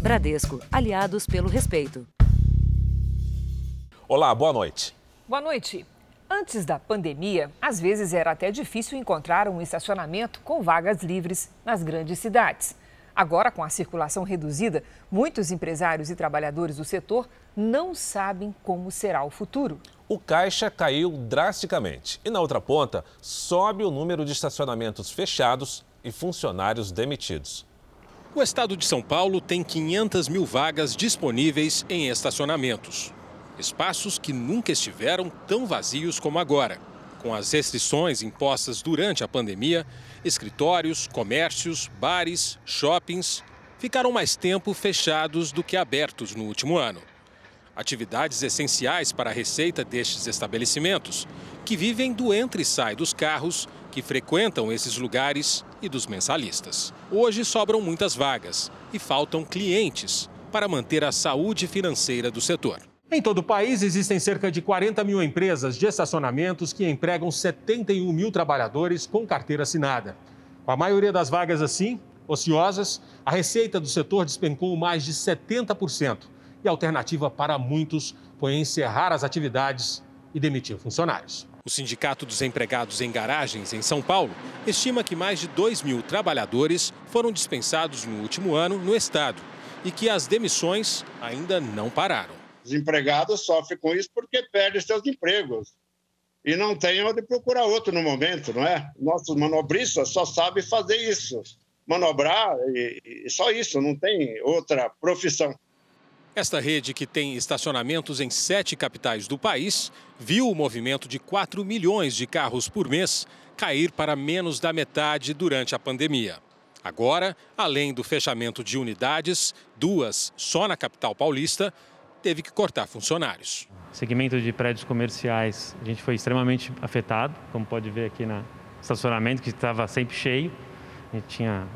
Bradesco, aliados pelo respeito. Olá, boa noite. Boa noite. Antes da pandemia, às vezes era até difícil encontrar um estacionamento com vagas livres nas grandes cidades. Agora, com a circulação reduzida, muitos empresários e trabalhadores do setor não sabem como será o futuro. O caixa caiu drasticamente e, na outra ponta, sobe o número de estacionamentos fechados e funcionários demitidos. O estado de São Paulo tem 500 mil vagas disponíveis em estacionamentos. Espaços que nunca estiveram tão vazios como agora. Com as restrições impostas durante a pandemia, escritórios, comércios, bares, shoppings ficaram mais tempo fechados do que abertos no último ano. Atividades essenciais para a receita destes estabelecimentos, que vivem do entra e sai dos carros que frequentam esses lugares e dos mensalistas. Hoje sobram muitas vagas e faltam clientes para manter a saúde financeira do setor. Em todo o país, existem cerca de 40 mil empresas de estacionamentos que empregam 71 mil trabalhadores com carteira assinada. Com a maioria das vagas assim, ociosas, a receita do setor despencou mais de 70%. E a alternativa para muitos foi encerrar as atividades e demitir funcionários. O Sindicato dos Empregados em Garagens, em São Paulo, estima que mais de 2 mil trabalhadores foram dispensados no último ano no estado e que as demissões ainda não pararam. Os empregados sofrem com isso porque perdem seus empregos e não tem onde procurar outro no momento, não é? Nossos manobristas só sabem fazer isso, manobrar e, e só isso, não tem outra profissão. Esta rede, que tem estacionamentos em sete capitais do país, viu o movimento de 4 milhões de carros por mês cair para menos da metade durante a pandemia. Agora, além do fechamento de unidades, duas só na capital paulista, teve que cortar funcionários. Segmento de prédios comerciais, a gente foi extremamente afetado, como pode ver aqui no estacionamento, que estava sempre cheio. A gente tinha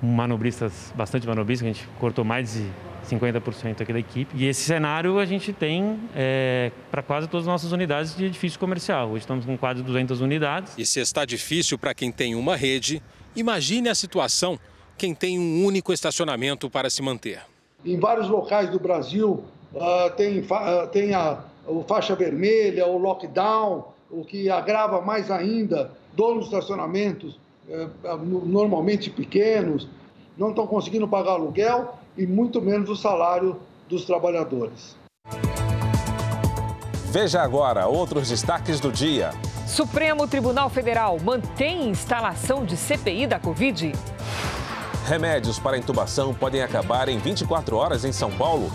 manobristas, bastante manobristas, a gente cortou mais de 50% aqui da equipe. E esse cenário a gente tem é, para quase todas as nossas unidades de edifício comercial. Hoje estamos com quase 200 unidades. E se está difícil para quem tem uma rede, imagine a situação quem tem um único estacionamento para se manter. Em vários locais do Brasil, uh, tem, uh, tem a, o faixa vermelha, o lockdown, o que agrava mais ainda, donos de estacionamentos, uh, normalmente pequenos, não estão conseguindo pagar aluguel e muito menos o salário dos trabalhadores. Veja agora outros destaques do dia. Supremo Tribunal Federal mantém instalação de CPI da Covid. Remédios para intubação podem acabar em 24 horas em São Paulo.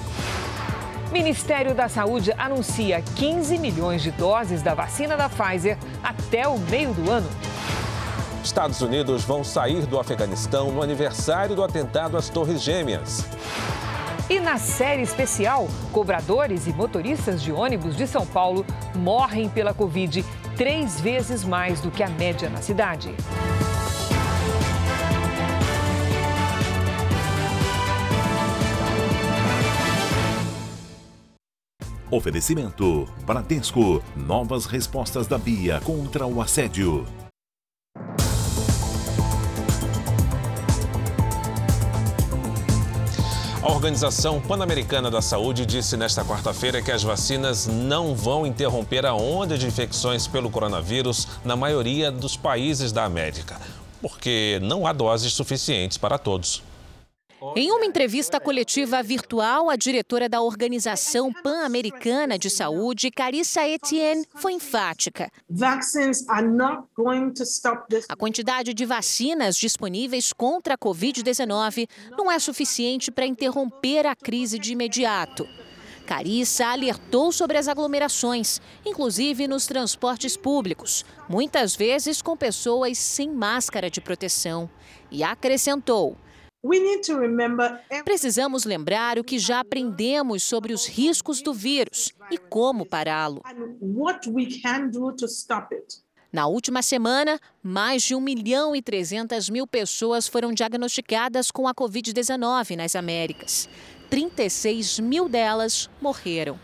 Ministério da Saúde anuncia 15 milhões de doses da vacina da Pfizer até o meio do ano. Estados Unidos vão sair do Afeganistão no aniversário do atentado às Torres Gêmeas. E na série especial, cobradores e motoristas de ônibus de São Paulo morrem pela Covid três vezes mais do que a média na cidade. Oferecimento: Bradesco. Novas respostas da Bia contra o assédio. A Organização Pan-Americana da Saúde disse nesta quarta-feira que as vacinas não vão interromper a onda de infecções pelo coronavírus na maioria dos países da América, porque não há doses suficientes para todos. Em uma entrevista coletiva virtual, a diretora da Organização Pan-Americana de Saúde, Carissa Etienne, foi enfática. A quantidade de vacinas disponíveis contra a Covid-19 não é suficiente para interromper a crise de imediato. Carissa alertou sobre as aglomerações, inclusive nos transportes públicos, muitas vezes com pessoas sem máscara de proteção. E acrescentou: Precisamos lembrar o que já aprendemos sobre os riscos do vírus e como pará-lo. Na última semana, mais de 1 milhão e 300 mil pessoas foram diagnosticadas com a Covid-19 nas Américas. 36 mil delas morreram.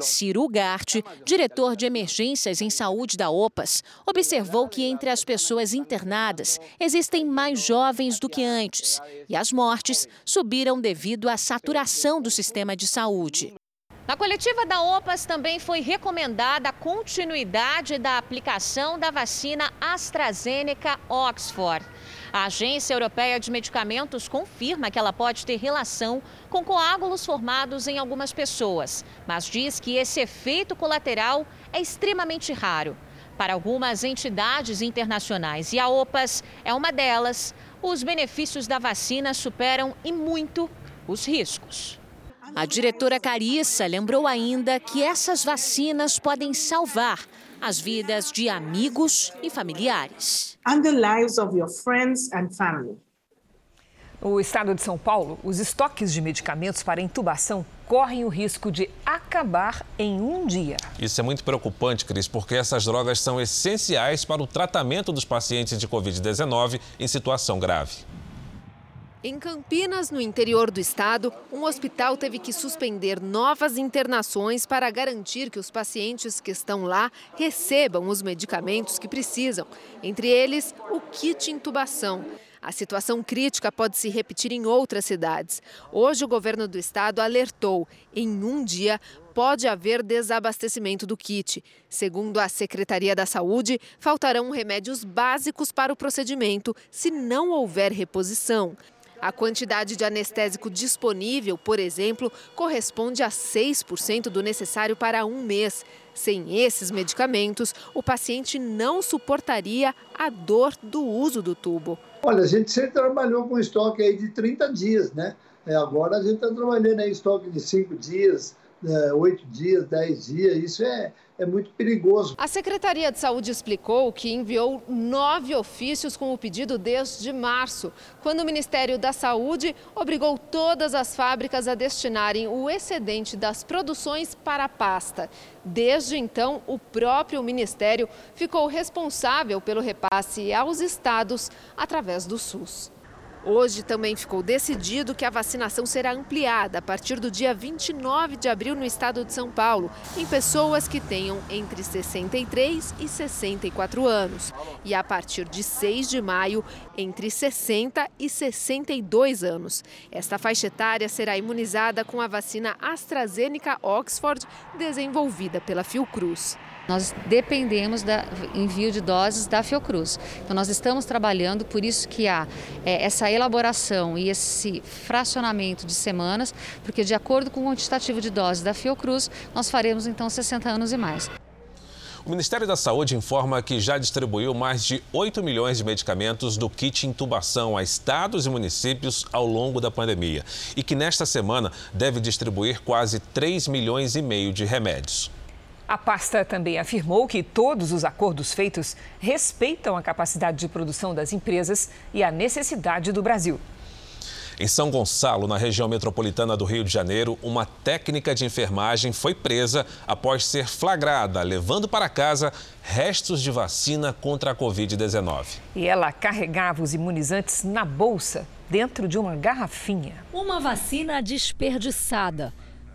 Ciro Ugarte, diretor de emergências em saúde da OPAS, observou que entre as pessoas internadas existem mais jovens do que antes e as mortes subiram devido à saturação do sistema de saúde. Na coletiva da OPAS também foi recomendada a continuidade da aplicação da vacina AstraZeneca Oxford. A Agência Europeia de Medicamentos confirma que ela pode ter relação com coágulos formados em algumas pessoas, mas diz que esse efeito colateral é extremamente raro. Para algumas entidades internacionais, e a OPAS é uma delas, os benefícios da vacina superam e muito os riscos. A diretora Carissa lembrou ainda que essas vacinas podem salvar as vidas de amigos e familiares. And the lives of your friends and family. No estado de São Paulo, os estoques de medicamentos para intubação correm o risco de acabar em um dia. Isso é muito preocupante, Cris, porque essas drogas são essenciais para o tratamento dos pacientes de Covid-19 em situação grave. Em Campinas, no interior do estado, um hospital teve que suspender novas internações para garantir que os pacientes que estão lá recebam os medicamentos que precisam, entre eles o kit intubação. A situação crítica pode se repetir em outras cidades. Hoje, o governo do estado alertou: em um dia pode haver desabastecimento do kit. Segundo a Secretaria da Saúde, faltarão remédios básicos para o procedimento se não houver reposição. A quantidade de anestésico disponível, por exemplo, corresponde a 6% do necessário para um mês. Sem esses medicamentos, o paciente não suportaria a dor do uso do tubo. Olha, a gente sempre trabalhou com estoque aí de 30 dias, né? É, agora a gente está trabalhando em estoque de 5 dias, oito dias, dez dias, isso é, é muito perigoso. A Secretaria de Saúde explicou que enviou nove ofícios com o pedido desde março, quando o Ministério da Saúde obrigou todas as fábricas a destinarem o excedente das produções para a pasta. Desde então, o próprio Ministério ficou responsável pelo repasse aos estados através do SUS. Hoje também ficou decidido que a vacinação será ampliada a partir do dia 29 de abril no estado de São Paulo, em pessoas que tenham entre 63 e 64 anos, e a partir de 6 de maio, entre 60 e 62 anos. Esta faixa etária será imunizada com a vacina AstraZeneca Oxford, desenvolvida pela Fiocruz. Nós dependemos do envio de doses da Fiocruz. Então, nós estamos trabalhando, por isso que há é, essa elaboração e esse fracionamento de semanas, porque de acordo com o quantitativo de doses da Fiocruz, nós faremos então 60 anos e mais. O Ministério da Saúde informa que já distribuiu mais de 8 milhões de medicamentos do kit intubação a estados e municípios ao longo da pandemia e que nesta semana deve distribuir quase 3 milhões e meio de remédios. A pasta também afirmou que todos os acordos feitos respeitam a capacidade de produção das empresas e a necessidade do Brasil. Em São Gonçalo, na região metropolitana do Rio de Janeiro, uma técnica de enfermagem foi presa após ser flagrada, levando para casa restos de vacina contra a Covid-19. E ela carregava os imunizantes na bolsa, dentro de uma garrafinha. Uma vacina desperdiçada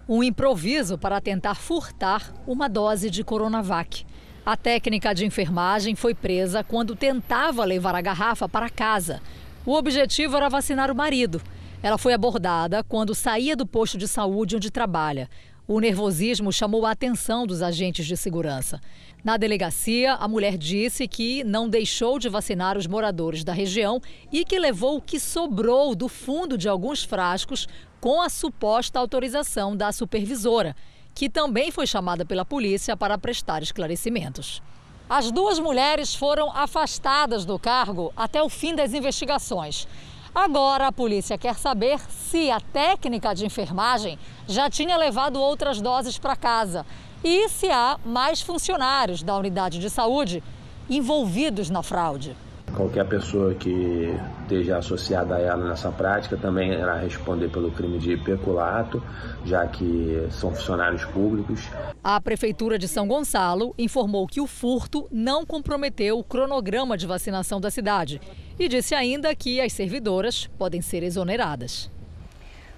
um improviso para tentar furtar uma dose de Coronavac. A técnica de enfermagem foi presa quando tentava levar a garrafa para casa. O objetivo era vacinar o marido. Ela foi abordada quando saía do posto de saúde onde trabalha. O nervosismo chamou a atenção dos agentes de segurança. Na delegacia, a mulher disse que não deixou de vacinar os moradores da região e que levou o que sobrou do fundo de alguns frascos com a suposta autorização da supervisora, que também foi chamada pela polícia para prestar esclarecimentos. As duas mulheres foram afastadas do cargo até o fim das investigações. Agora a polícia quer saber se a técnica de enfermagem já tinha levado outras doses para casa e se há mais funcionários da unidade de saúde envolvidos na fraude. Qualquer pessoa que esteja associada a ela nessa prática também irá responder pelo crime de peculato, já que são funcionários públicos. A Prefeitura de São Gonçalo informou que o furto não comprometeu o cronograma de vacinação da cidade e disse ainda que as servidoras podem ser exoneradas.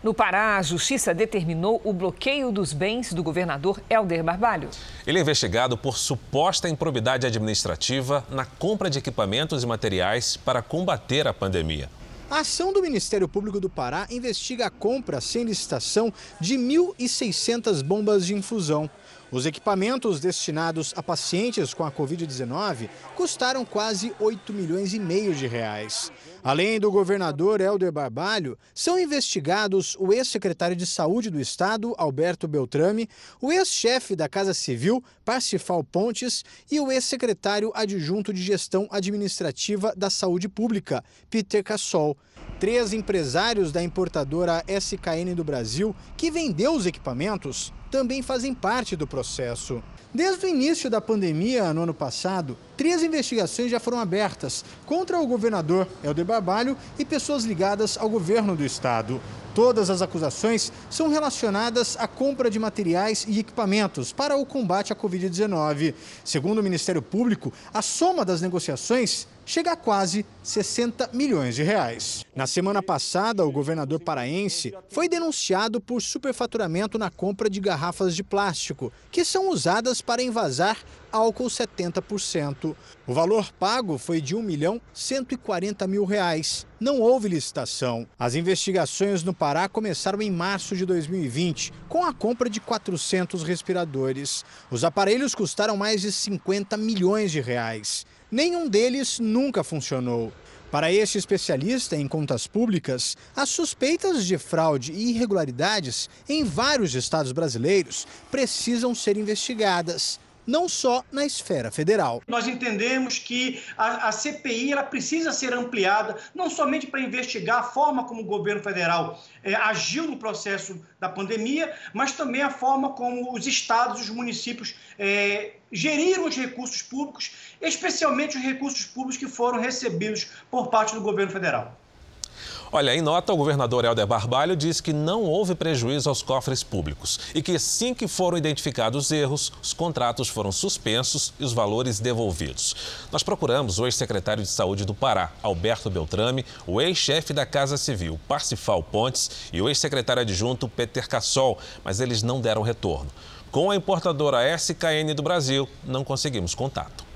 No Pará, a justiça determinou o bloqueio dos bens do governador Helder Barbalho. Ele é investigado por suposta improbidade administrativa na compra de equipamentos e materiais para combater a pandemia. A ação do Ministério Público do Pará investiga a compra sem licitação de 1.600 bombas de infusão. Os equipamentos destinados a pacientes com a Covid-19 custaram quase 8 milhões e meio de reais. Além do governador Helder Barbalho, são investigados o ex-secretário de Saúde do Estado, Alberto Beltrame, o ex-chefe da Casa Civil, Parsifal Pontes, e o ex-secretário adjunto de Gestão Administrativa da Saúde Pública, Peter Cassol. Três empresários da importadora SKN do Brasil, que vendeu os equipamentos, também fazem parte do processo. Desde o início da pandemia, no ano passado, três investigações já foram abertas contra o governador Helder Barbalho e pessoas ligadas ao governo do estado. Todas as acusações são relacionadas à compra de materiais e equipamentos para o combate à Covid-19. Segundo o Ministério Público, a soma das negociações chega a quase 60 milhões de reais. Na semana passada, o governador paraense foi denunciado por superfaturamento na compra de garrafas de plástico, que são usadas para envasar álcool 70%. O valor pago foi de 1 milhão 140 mil reais. Não houve licitação. As investigações no Pará começaram em março de 2020, com a compra de 400 respiradores. Os aparelhos custaram mais de 50 milhões de reais. Nenhum deles nunca funcionou. Para este especialista em contas públicas, as suspeitas de fraude e irregularidades em vários estados brasileiros precisam ser investigadas não só na esfera federal. Nós entendemos que a, a CPI ela precisa ser ampliada, não somente para investigar a forma como o governo federal é, agiu no processo da pandemia, mas também a forma como os estados e os municípios é, geriram os recursos públicos, especialmente os recursos públicos que foram recebidos por parte do governo federal. Olha, em nota, o governador Helder Barbalho disse que não houve prejuízo aos cofres públicos e que assim que foram identificados erros, os contratos foram suspensos e os valores devolvidos. Nós procuramos o ex-secretário de Saúde do Pará, Alberto Beltrame, o ex-chefe da Casa Civil, Parcifal Pontes, e o ex-secretário adjunto, Peter Cassol, mas eles não deram retorno. Com a importadora SKN do Brasil, não conseguimos contato.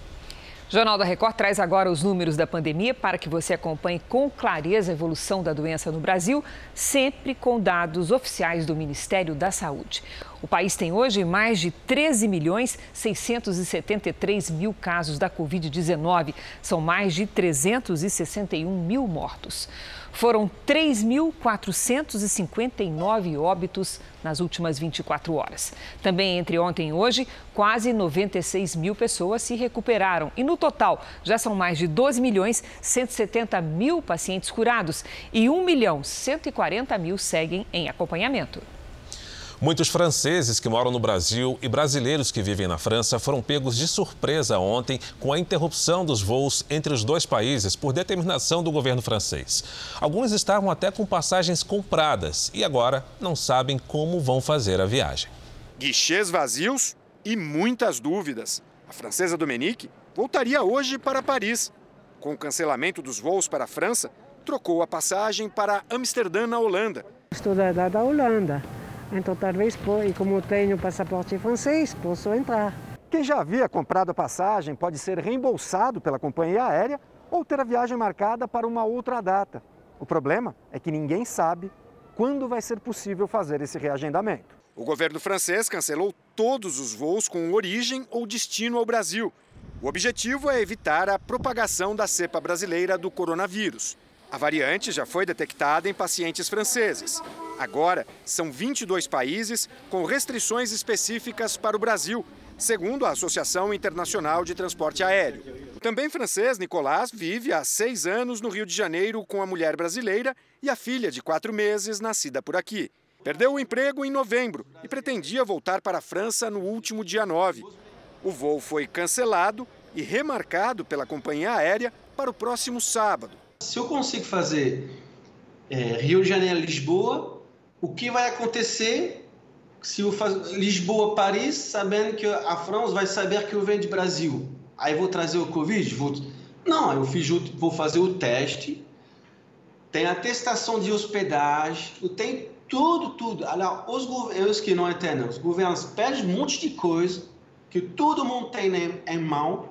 Jornal da Record traz agora os números da pandemia para que você acompanhe com clareza a evolução da doença no Brasil, sempre com dados oficiais do Ministério da Saúde. O país tem hoje mais de 13 milhões 673 mil casos da Covid-19. São mais de 361 mil mortos. Foram 3.459 óbitos nas últimas 24 horas. Também entre ontem e hoje, quase 96 mil pessoas se recuperaram. E no total, já são mais de 12 milhões 170 mil pacientes curados e 1 milhão 140 mil seguem em acompanhamento. Muitos franceses que moram no Brasil e brasileiros que vivem na França foram pegos de surpresa ontem com a interrupção dos voos entre os dois países por determinação do governo francês. Alguns estavam até com passagens compradas e agora não sabem como vão fazer a viagem. Guichês vazios e muitas dúvidas. A francesa Dominique voltaria hoje para Paris. Com o cancelamento dos voos para a França, trocou a passagem para Amsterdã, na Holanda. Estou da, da Holanda. Então, talvez, e como tenho passaporte francês, posso entrar. Quem já havia comprado a passagem pode ser reembolsado pela companhia aérea ou ter a viagem marcada para uma outra data. O problema é que ninguém sabe quando vai ser possível fazer esse reagendamento. O governo francês cancelou todos os voos com origem ou destino ao Brasil. O objetivo é evitar a propagação da cepa brasileira do coronavírus. A variante já foi detectada em pacientes franceses. Agora, são 22 países com restrições específicas para o Brasil, segundo a Associação Internacional de Transporte Aéreo. O também francês Nicolas vive há seis anos no Rio de Janeiro com a mulher brasileira e a filha de quatro meses, nascida por aqui. Perdeu o emprego em novembro e pretendia voltar para a França no último dia 9. O voo foi cancelado e remarcado pela companhia aérea para o próximo sábado. Se eu consigo fazer é, Rio de Janeiro, Lisboa, o que vai acontecer se eu fazer Lisboa-Paris, sabendo que a França vai saber que eu venho de Brasil? Aí vou trazer o Covid? Vou... Não, eu fiz, vou fazer o teste, tem atestação de hospedagem, tem tudo, tudo. Olha, os governos que não entendem, os governos pedem um monte de coisa que todo mundo tem em mão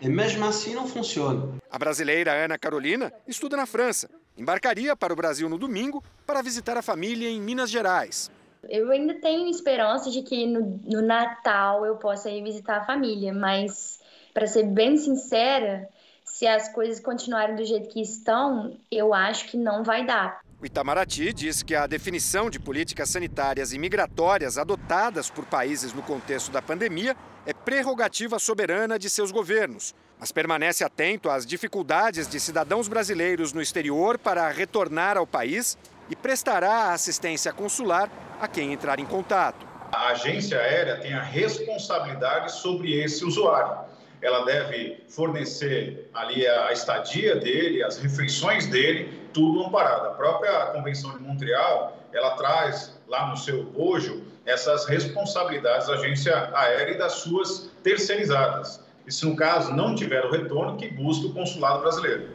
e mesmo assim não funciona. A brasileira Ana Carolina estuda na França. Embarcaria para o Brasil no domingo para visitar a família em Minas Gerais. Eu ainda tenho esperança de que no, no Natal eu possa ir visitar a família, mas para ser bem sincera, se as coisas continuarem do jeito que estão, eu acho que não vai dar. O Itamaraty diz que a definição de políticas sanitárias e migratórias adotadas por países no contexto da pandemia é prerrogativa soberana de seus governos, mas permanece atento às dificuldades de cidadãos brasileiros no exterior para retornar ao país e prestará assistência consular a quem entrar em contato. A agência aérea tem a responsabilidade sobre esse usuário ela deve fornecer ali a estadia dele, as refeições dele, tudo amparado. A própria Convenção de Montreal, ela traz lá no seu bojo essas responsabilidades da agência aérea e das suas terceirizadas. E se no caso não tiver o retorno, que busque o consulado brasileiro.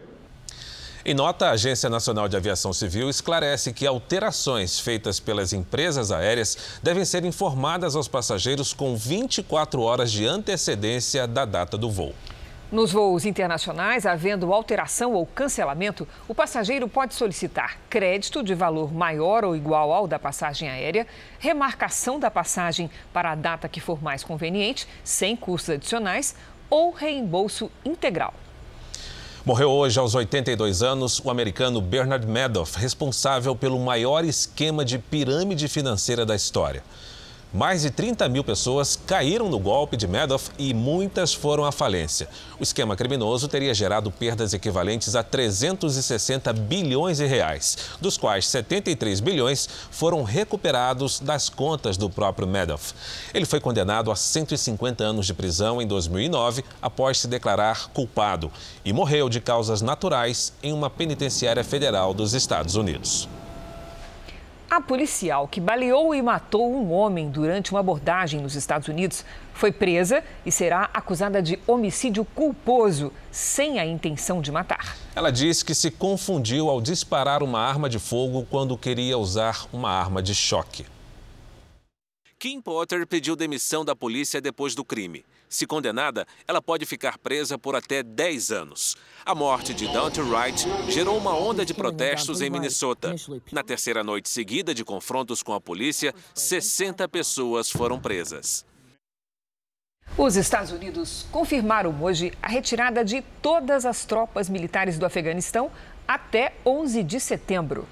Em nota, a Agência Nacional de Aviação Civil esclarece que alterações feitas pelas empresas aéreas devem ser informadas aos passageiros com 24 horas de antecedência da data do voo. Nos voos internacionais, havendo alteração ou cancelamento, o passageiro pode solicitar crédito de valor maior ou igual ao da passagem aérea, remarcação da passagem para a data que for mais conveniente, sem custos adicionais, ou reembolso integral. Morreu hoje, aos 82 anos, o americano Bernard Madoff, responsável pelo maior esquema de pirâmide financeira da história. Mais de 30 mil pessoas caíram no golpe de Madoff e muitas foram à falência. O esquema criminoso teria gerado perdas equivalentes a 360 bilhões de reais, dos quais 73 bilhões foram recuperados das contas do próprio Madoff. Ele foi condenado a 150 anos de prisão em 2009 após se declarar culpado e morreu de causas naturais em uma penitenciária federal dos Estados Unidos. A policial que baleou e matou um homem durante uma abordagem nos Estados Unidos foi presa e será acusada de homicídio culposo, sem a intenção de matar. Ela disse que se confundiu ao disparar uma arma de fogo quando queria usar uma arma de choque. Kim Potter pediu demissão da polícia depois do crime. Se condenada, ela pode ficar presa por até 10 anos. A morte de Dante Wright gerou uma onda de protestos em Minnesota. Na terceira noite seguida de confrontos com a polícia, 60 pessoas foram presas. Os Estados Unidos confirmaram hoje a retirada de todas as tropas militares do Afeganistão até 11 de setembro.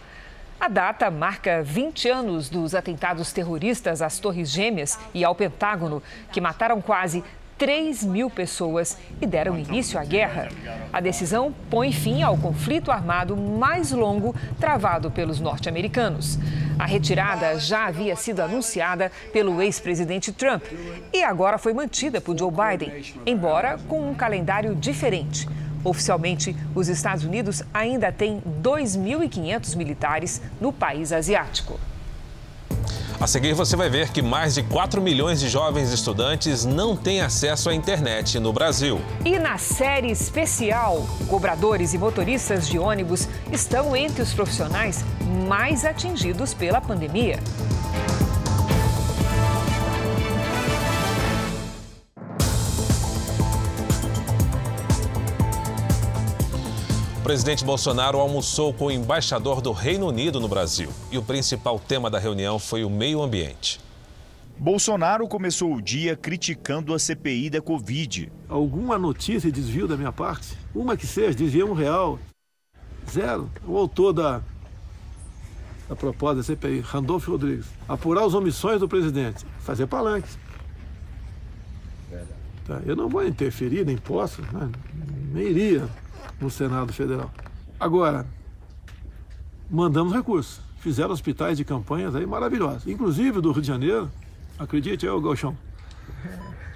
A data marca 20 anos dos atentados terroristas às Torres Gêmeas e ao Pentágono, que mataram quase 3 mil pessoas e deram início à guerra. A decisão põe fim ao conflito armado mais longo travado pelos norte-americanos. A retirada já havia sido anunciada pelo ex-presidente Trump e agora foi mantida por Joe Biden, embora com um calendário diferente. Oficialmente, os Estados Unidos ainda têm 2.500 militares no país asiático. A seguir, você vai ver que mais de 4 milhões de jovens estudantes não têm acesso à internet no Brasil. E na série especial, cobradores e motoristas de ônibus estão entre os profissionais mais atingidos pela pandemia. Presidente Bolsonaro almoçou com o embaixador do Reino Unido no Brasil e o principal tema da reunião foi o meio ambiente. Bolsonaro começou o dia criticando a CPI da Covid. Alguma notícia de desvio da minha parte? Uma que seja, desvio um real. Zero. O autor da, da proposta da CPI, Randolfo Rodrigues. Apurar as omissões do presidente. Fazer palanques. Tá? Eu não vou interferir, nem posso, né? nem iria no Senado Federal. Agora, mandamos recursos. Fizeram hospitais de campanhas aí maravilhosos. Inclusive do Rio de Janeiro, acredite, é o Galchão.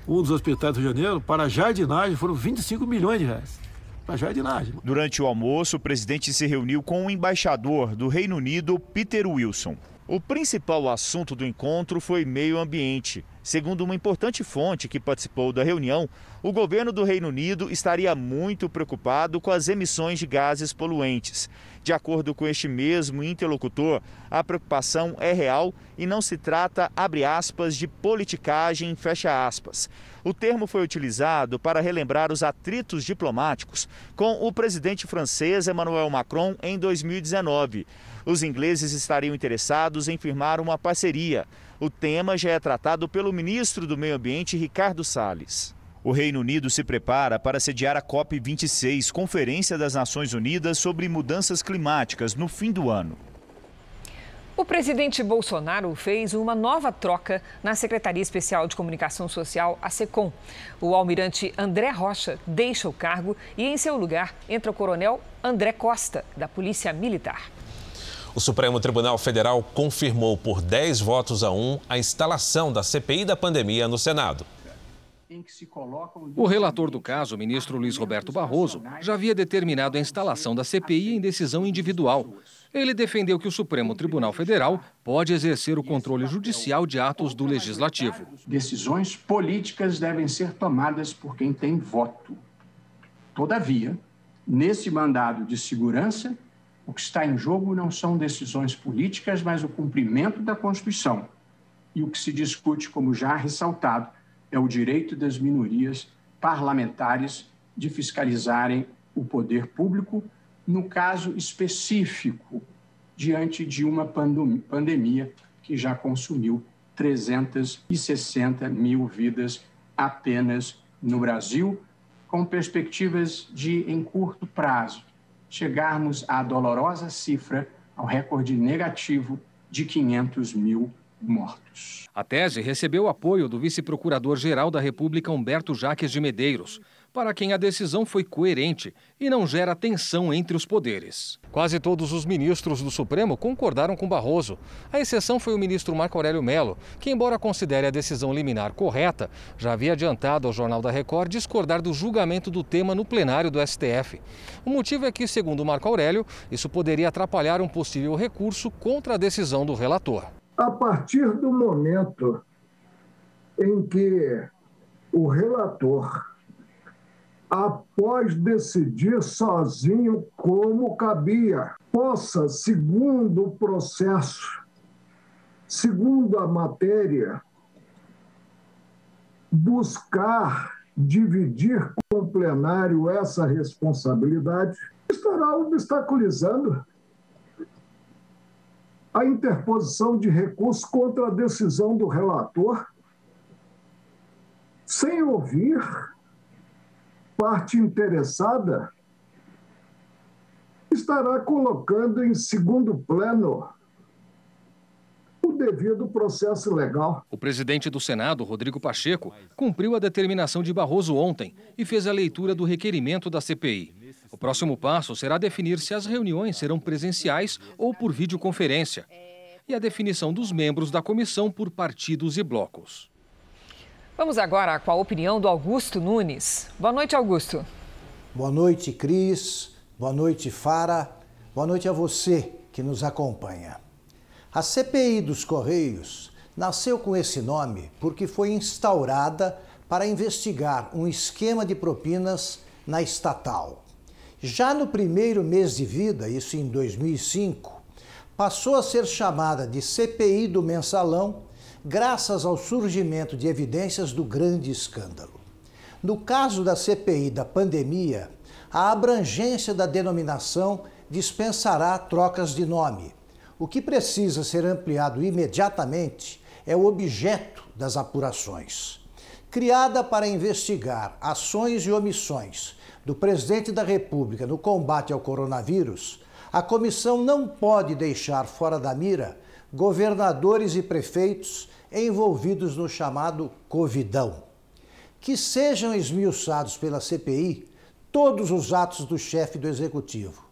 Um dos hospitais do Rio de Janeiro, para jardinagem, foram 25 milhões de reais. Para jardinagem. Durante o almoço, o presidente se reuniu com o embaixador do Reino Unido, Peter Wilson. O principal assunto do encontro foi meio ambiente. Segundo uma importante fonte que participou da reunião, o governo do Reino Unido estaria muito preocupado com as emissões de gases poluentes. De acordo com este mesmo interlocutor, a preocupação é real e não se trata, abre aspas, de politicagem, fecha aspas. O termo foi utilizado para relembrar os atritos diplomáticos com o presidente francês Emmanuel Macron em 2019. Os ingleses estariam interessados em firmar uma parceria. O tema já é tratado pelo ministro do Meio Ambiente, Ricardo Salles. O Reino Unido se prepara para sediar a COP26, Conferência das Nações Unidas sobre Mudanças Climáticas, no fim do ano. O presidente Bolsonaro fez uma nova troca na Secretaria Especial de Comunicação Social, a SECOM. O almirante André Rocha deixa o cargo e, em seu lugar, entra o coronel André Costa, da Polícia Militar. O Supremo Tribunal Federal confirmou por 10 votos a 1 a instalação da CPI da pandemia no Senado. O relator do caso, o ministro Luiz Roberto Barroso, já havia determinado a instalação da CPI em decisão individual. Ele defendeu que o Supremo Tribunal Federal pode exercer o controle judicial de atos do legislativo. Decisões políticas devem ser tomadas por quem tem voto. Todavia, nesse mandado de segurança, o que está em jogo não são decisões políticas, mas o cumprimento da Constituição. E o que se discute, como já ressaltado, é o direito das minorias parlamentares de fiscalizarem o poder público, no caso específico, diante de uma pandemia que já consumiu 360 mil vidas apenas no Brasil, com perspectivas de, em curto prazo, chegarmos à dolorosa cifra, ao recorde negativo de 500 mil mortos. A tese recebeu apoio do vice-procurador-geral da República, Humberto Jaques de Medeiros, para quem a decisão foi coerente e não gera tensão entre os poderes. Quase todos os ministros do Supremo concordaram com Barroso. A exceção foi o ministro Marco Aurélio Melo, que, embora considere a decisão liminar correta, já havia adiantado ao Jornal da Record discordar do julgamento do tema no plenário do STF. O motivo é que, segundo Marco Aurélio, isso poderia atrapalhar um possível recurso contra a decisão do relator. A partir do momento em que o relator após decidir sozinho como cabia, possa, segundo o processo, segundo a matéria, buscar dividir com o plenário essa responsabilidade, estará obstaculizando a interposição de recurso contra a decisão do relator, sem ouvir parte interessada estará colocando em segundo plano o devido processo legal. O presidente do Senado, Rodrigo Pacheco, cumpriu a determinação de Barroso ontem e fez a leitura do requerimento da CPI. O próximo passo será definir se as reuniões serão presenciais ou por videoconferência e a definição dos membros da comissão por partidos e blocos. Vamos agora com a opinião do Augusto Nunes. Boa noite, Augusto. Boa noite, Cris. Boa noite, Fara. Boa noite a você que nos acompanha. A CPI dos Correios nasceu com esse nome porque foi instaurada para investigar um esquema de propinas na estatal. Já no primeiro mês de vida, isso em 2005, passou a ser chamada de CPI do Mensalão graças ao surgimento de evidências do grande escândalo. No caso da CPI da pandemia, a abrangência da denominação dispensará trocas de nome. O que precisa ser ampliado imediatamente é o objeto das apurações. Criada para investigar ações e omissões do presidente da República no combate ao coronavírus, a comissão não pode deixar fora da mira governadores e prefeitos envolvidos no chamado Covidão. Que sejam esmiuçados pela CPI todos os atos do chefe do executivo.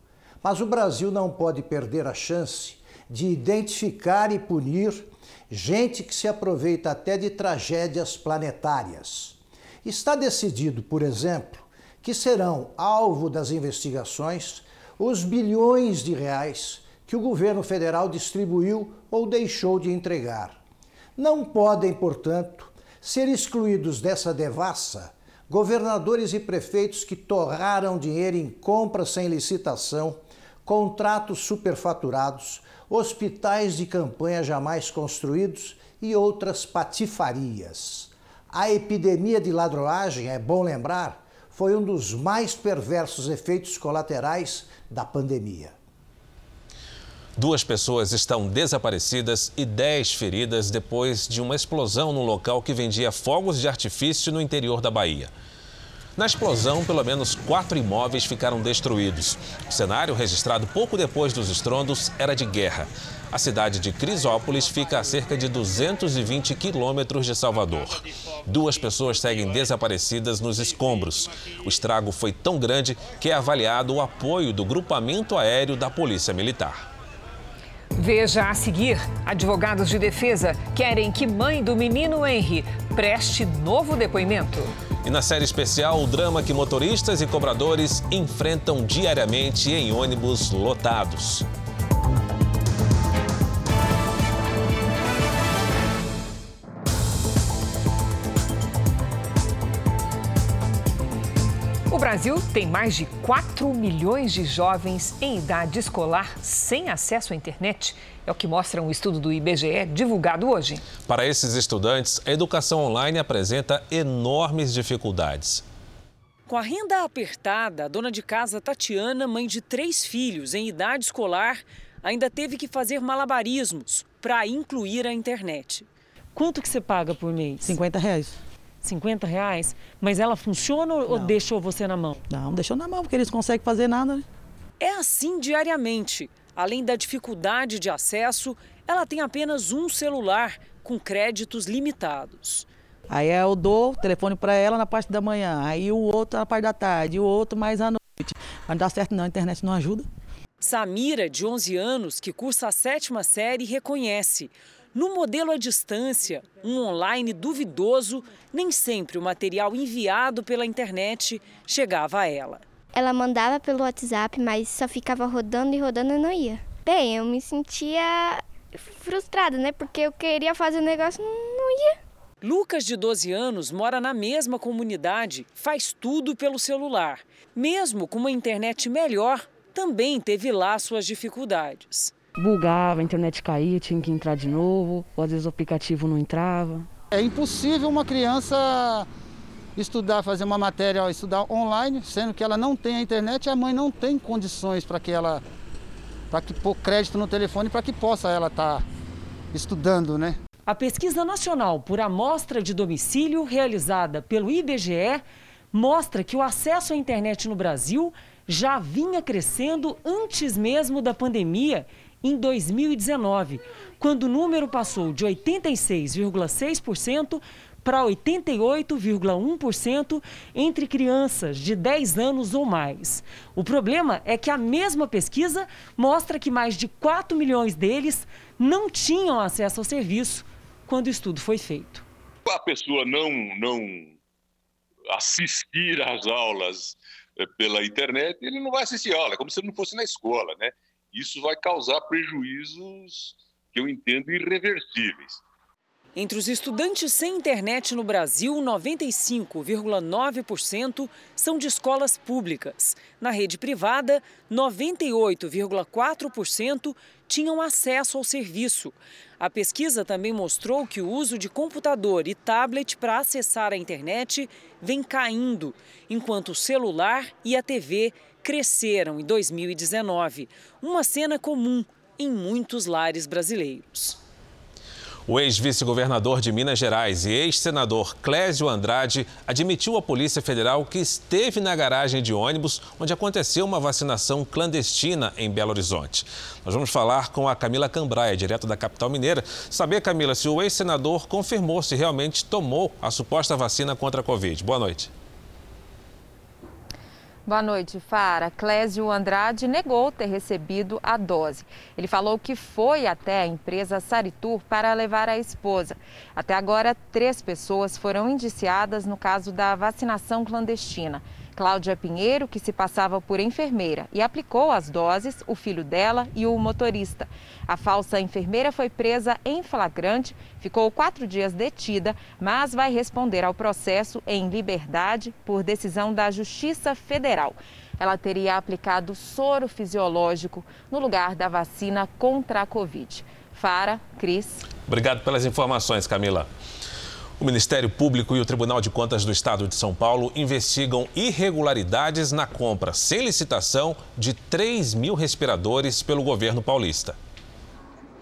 Mas o Brasil não pode perder a chance de identificar e punir gente que se aproveita até de tragédias planetárias. Está decidido, por exemplo, que serão alvo das investigações os bilhões de reais que o governo federal distribuiu ou deixou de entregar. Não podem, portanto, ser excluídos dessa devassa governadores e prefeitos que torraram dinheiro em compras sem licitação, contratos superfaturados, hospitais de campanha jamais construídos e outras patifarias. A epidemia de ladroagem, é bom lembrar, foi um dos mais perversos efeitos colaterais da pandemia. Duas pessoas estão desaparecidas e dez feridas depois de uma explosão no local que vendia fogos de artifício no interior da Bahia. Na explosão, pelo menos quatro imóveis ficaram destruídos. O cenário, registrado pouco depois dos estrondos, era de guerra. A cidade de Crisópolis fica a cerca de 220 quilômetros de Salvador. Duas pessoas seguem desaparecidas nos escombros. O estrago foi tão grande que é avaliado o apoio do grupamento aéreo da Polícia Militar. Veja a seguir: advogados de defesa querem que mãe do menino Henry preste novo depoimento. E na série especial, o drama que motoristas e cobradores enfrentam diariamente em ônibus lotados. O Brasil tem mais de 4 milhões de jovens em idade escolar sem acesso à internet. É o que mostra um estudo do IBGE divulgado hoje. Para esses estudantes, a educação online apresenta enormes dificuldades. Com a renda apertada, a dona de casa Tatiana, mãe de três filhos em idade escolar, ainda teve que fazer malabarismos para incluir a internet. Quanto que você paga por mês? 50 reais. 50 reais? Mas ela funciona não. ou deixou você na mão? Não, deixou na mão, porque eles conseguem fazer nada. Né? É assim diariamente. Além da dificuldade de acesso, ela tem apenas um celular com créditos limitados. Aí eu dou o telefone para ela na parte da manhã, aí o outro na parte da tarde, e o outro mais à noite. Mas não dá certo não, a internet não ajuda. Samira, de 11 anos, que cursa a sétima série, reconhece. No modelo à distância, um online duvidoso, nem sempre o material enviado pela internet chegava a ela. Ela mandava pelo WhatsApp, mas só ficava rodando e rodando e não ia. Bem, eu me sentia frustrada, né? Porque eu queria fazer o negócio não ia. Lucas, de 12 anos, mora na mesma comunidade, faz tudo pelo celular. Mesmo com uma internet melhor, também teve lá suas dificuldades bugava, a internet caía, tinha que entrar de novo, ou às vezes o aplicativo não entrava. É impossível uma criança estudar, fazer uma matéria, estudar online, sendo que ela não tem a internet e a mãe não tem condições para que ela para que pôr crédito no telefone para que possa ela estar tá estudando, né? A pesquisa nacional por amostra de domicílio realizada pelo IBGE mostra que o acesso à internet no Brasil já vinha crescendo antes mesmo da pandemia em 2019, quando o número passou de 86,6% para 88,1% entre crianças de 10 anos ou mais. O problema é que a mesma pesquisa mostra que mais de 4 milhões deles não tinham acesso ao serviço quando o estudo foi feito. A pessoa não, não assistir às aulas eh, pela internet, ele não vai assistir aula, é como se não fosse na escola, né? Isso vai causar prejuízos que eu entendo irreversíveis. Entre os estudantes sem internet no Brasil, 95,9% são de escolas públicas. Na rede privada, 98,4% tinham acesso ao serviço. A pesquisa também mostrou que o uso de computador e tablet para acessar a internet vem caindo, enquanto o celular e a TV cresceram em 2019, uma cena comum em muitos lares brasileiros. O ex-vice-governador de Minas Gerais e ex-senador Clésio Andrade admitiu à Polícia Federal que esteve na garagem de ônibus onde aconteceu uma vacinação clandestina em Belo Horizonte. Nós vamos falar com a Camila Cambraia, direto da capital mineira, saber, Camila, se o ex-senador confirmou se realmente tomou a suposta vacina contra a Covid. Boa noite. Boa noite, Fara. Clésio Andrade negou ter recebido a dose. Ele falou que foi até a empresa Saritur para levar a esposa. Até agora, três pessoas foram indiciadas no caso da vacinação clandestina. Cláudia Pinheiro, que se passava por enfermeira e aplicou as doses, o filho dela e o motorista. A falsa enfermeira foi presa em flagrante, ficou quatro dias detida, mas vai responder ao processo em liberdade por decisão da Justiça Federal. Ela teria aplicado soro fisiológico no lugar da vacina contra a Covid. Fara, Cris. Obrigado pelas informações, Camila. O Ministério Público e o Tribunal de Contas do Estado de São Paulo investigam irregularidades na compra sem licitação de 3 mil respiradores pelo governo paulista.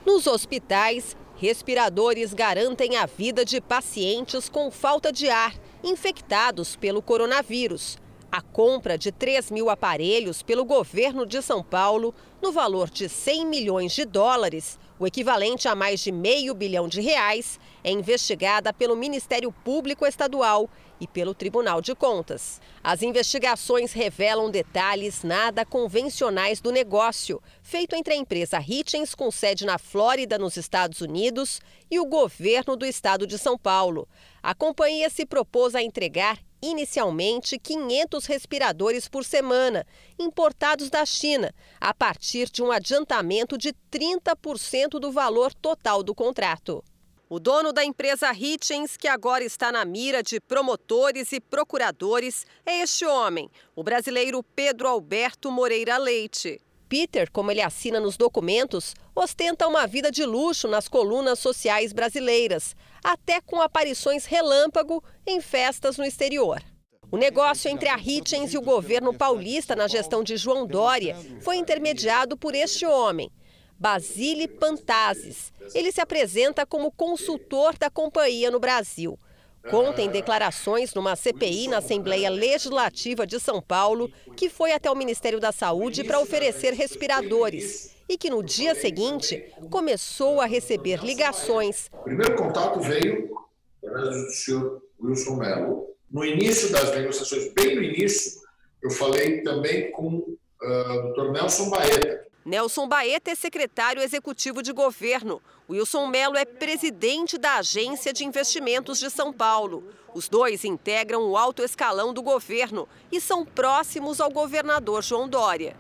Nos hospitais, respiradores garantem a vida de pacientes com falta de ar, infectados pelo coronavírus. A compra de 3 mil aparelhos pelo governo de São Paulo, no valor de 100 milhões de dólares, o equivalente a mais de meio bilhão de reais, é investigada pelo Ministério Público Estadual e pelo Tribunal de Contas. As investigações revelam detalhes nada convencionais do negócio, feito entre a empresa Hitchens, com sede na Flórida, nos Estados Unidos, e o governo do estado de São Paulo. A companhia se propôs a entregar inicialmente 500 respiradores por semana, importados da China, a partir de um adiantamento de 30% do valor total do contrato. O dono da empresa Hitchens, que agora está na mira de promotores e procuradores, é este homem, o brasileiro Pedro Alberto Moreira Leite. Peter, como ele assina nos documentos, ostenta uma vida de luxo nas colunas sociais brasileiras, até com aparições relâmpago em festas no exterior. O negócio entre a Hitchens e o governo paulista na gestão de João Dória foi intermediado por este homem, Basile Pantazes. Ele se apresenta como consultor da companhia no Brasil. Conta em declarações numa CPI na Assembleia Legislativa de São Paulo que foi até o Ministério da Saúde para oferecer respiradores e que no dia seguinte começou a receber ligações. O primeiro contato veio do senhor Wilson Mello. No início das negociações, bem no início, eu falei também com uh, o Dr. Nelson Baeta, Nelson Baeta é secretário executivo de governo. Wilson Melo é presidente da Agência de Investimentos de São Paulo. Os dois integram o alto escalão do governo e são próximos ao governador João Dória.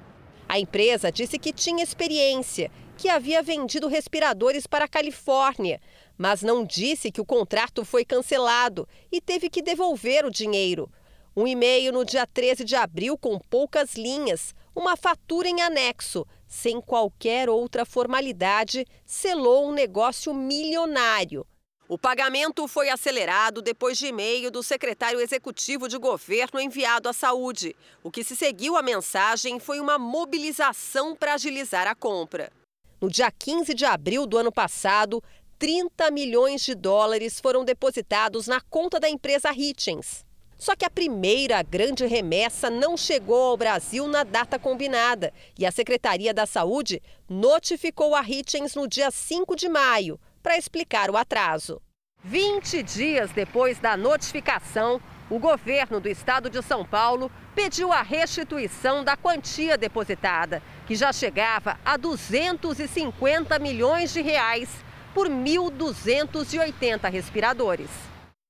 A empresa disse que tinha experiência, que havia vendido respiradores para a Califórnia, mas não disse que o contrato foi cancelado e teve que devolver o dinheiro. Um e-mail no dia 13 de abril com poucas linhas, uma fatura em anexo sem qualquer outra formalidade, selou um negócio milionário. O pagamento foi acelerado depois de e-mail do secretário executivo de governo enviado à saúde. O que se seguiu à mensagem foi uma mobilização para agilizar a compra. No dia 15 de abril do ano passado, 30 milhões de dólares foram depositados na conta da empresa Hitchens. Só que a primeira grande remessa não chegou ao Brasil na data combinada e a Secretaria da Saúde notificou a Hitchens no dia 5 de maio para explicar o atraso. 20 dias depois da notificação, o governo do estado de São Paulo pediu a restituição da quantia depositada, que já chegava a 250 milhões de reais por 1.280 respiradores.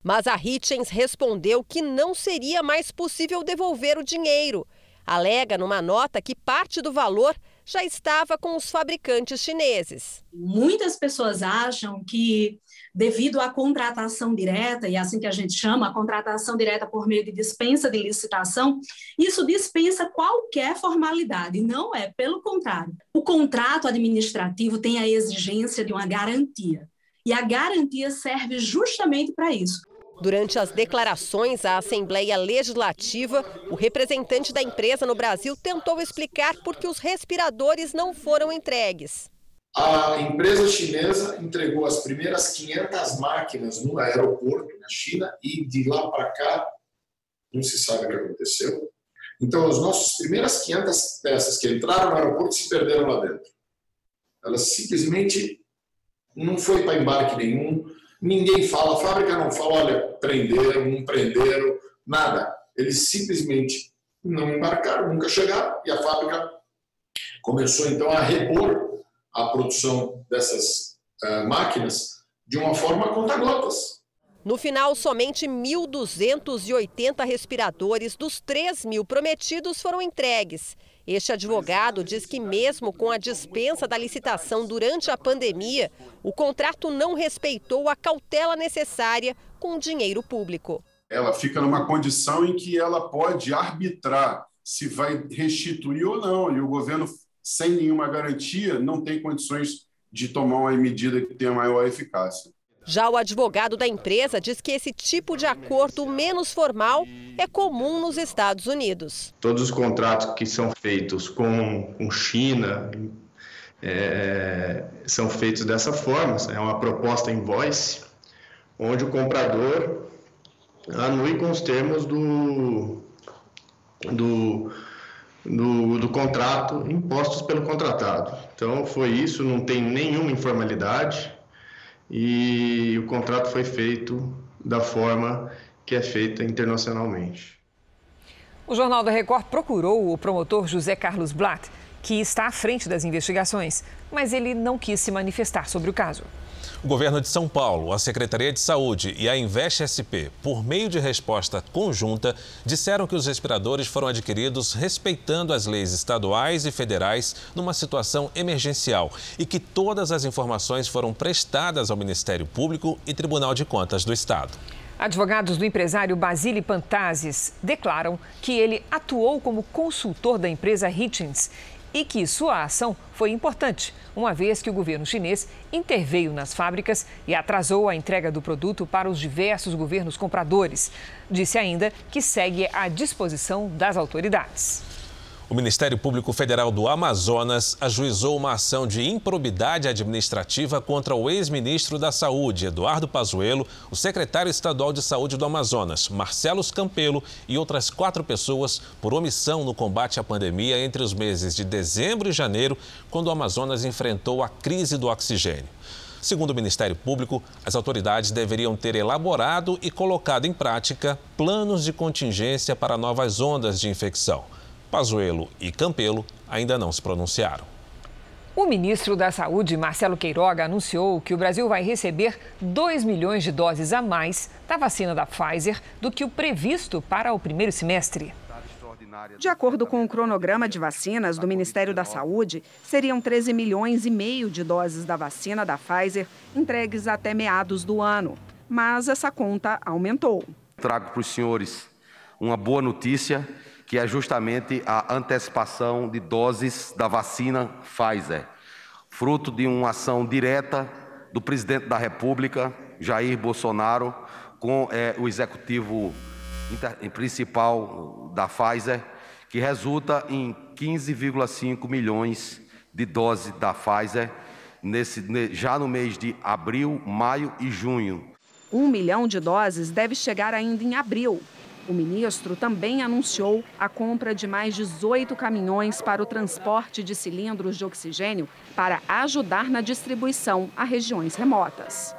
Mas a Hitchens respondeu que não seria mais possível devolver o dinheiro. Alega numa nota que parte do valor já estava com os fabricantes chineses. Muitas pessoas acham que, devido à contratação direta, e é assim que a gente chama, a contratação direta por meio de dispensa de licitação, isso dispensa qualquer formalidade. Não é, pelo contrário. O contrato administrativo tem a exigência de uma garantia. E a garantia serve justamente para isso. Durante as declarações à Assembleia Legislativa, o representante da empresa no Brasil tentou explicar por que os respiradores não foram entregues. A empresa chinesa entregou as primeiras 500 máquinas no aeroporto na China e de lá para cá não se sabe o que aconteceu. Então, as nossas primeiras 500 peças que entraram no aeroporto se perderam lá dentro. Elas simplesmente não foi para embarque nenhum, Ninguém fala, a fábrica não fala, olha, prenderam, não prenderam, nada. Eles simplesmente não embarcaram, nunca chegaram, e a fábrica começou então a repor a produção dessas uh, máquinas de uma forma conta-gotas. No final, somente 1.280 respiradores dos 3 mil prometidos foram entregues. Este advogado diz que, mesmo com a dispensa da licitação durante a pandemia, o contrato não respeitou a cautela necessária com o dinheiro público. Ela fica numa condição em que ela pode arbitrar se vai restituir ou não, e o governo, sem nenhuma garantia, não tem condições de tomar uma medida que tenha maior eficácia. Já o advogado da empresa diz que esse tipo de acordo menos formal é comum nos Estados Unidos. Todos os contratos que são feitos com, com China é, são feitos dessa forma. É uma proposta invoice, onde o comprador anui com os termos do, do, do, do contrato impostos pelo contratado. Então foi isso, não tem nenhuma informalidade e o contrato foi feito da forma que é feita internacionalmente. O Jornal da Record procurou o promotor José Carlos Blatt, que está à frente das investigações, mas ele não quis se manifestar sobre o caso. O governo de São Paulo, a Secretaria de Saúde e a Invest SP, por meio de resposta conjunta, disseram que os respiradores foram adquiridos respeitando as leis estaduais e federais numa situação emergencial e que todas as informações foram prestadas ao Ministério Público e Tribunal de Contas do Estado. Advogados do empresário Basile Pantazes declaram que ele atuou como consultor da empresa Hitchens e que sua ação foi importante, uma vez que o governo chinês interveio nas fábricas e atrasou a entrega do produto para os diversos governos compradores. Disse ainda que segue à disposição das autoridades. O Ministério Público Federal do Amazonas ajuizou uma ação de improbidade administrativa contra o ex-ministro da Saúde, Eduardo Pazuello, o secretário estadual de Saúde do Amazonas, Marcelo Campelo, e outras quatro pessoas por omissão no combate à pandemia entre os meses de dezembro e janeiro, quando o Amazonas enfrentou a crise do oxigênio. Segundo o Ministério Público, as autoridades deveriam ter elaborado e colocado em prática planos de contingência para novas ondas de infecção. Pazuello e Campelo ainda não se pronunciaram. O ministro da Saúde, Marcelo Queiroga, anunciou que o Brasil vai receber 2 milhões de doses a mais da vacina da Pfizer do que o previsto para o primeiro semestre. De acordo com o cronograma de vacinas do Ministério da Saúde, seriam 13 milhões e meio de doses da vacina da Pfizer entregues até meados do ano. Mas essa conta aumentou. Trago para os senhores uma boa notícia que é justamente a antecipação de doses da vacina Pfizer, fruto de uma ação direta do presidente da República, Jair Bolsonaro, com é, o executivo principal da Pfizer, que resulta em 15,5 milhões de doses da Pfizer nesse, já no mês de abril, maio e junho. Um milhão de doses deve chegar ainda em abril, o ministro também anunciou a compra de mais 18 caminhões para o transporte de cilindros de oxigênio para ajudar na distribuição a regiões remotas.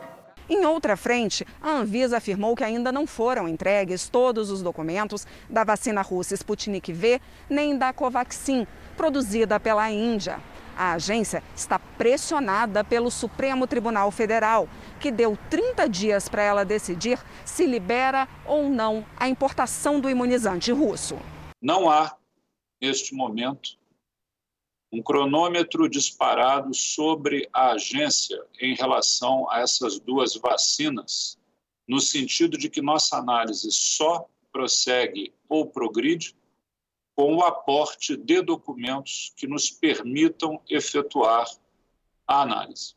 Em outra frente, a Anvisa afirmou que ainda não foram entregues todos os documentos da vacina russa Sputnik V nem da Covaxin, produzida pela Índia. A agência está pressionada pelo Supremo Tribunal Federal, que deu 30 dias para ela decidir se libera ou não a importação do imunizante russo. Não há, neste momento, um cronômetro disparado sobre a agência em relação a essas duas vacinas, no sentido de que nossa análise só prossegue ou progride com o aporte de documentos que nos permitam efetuar a análise.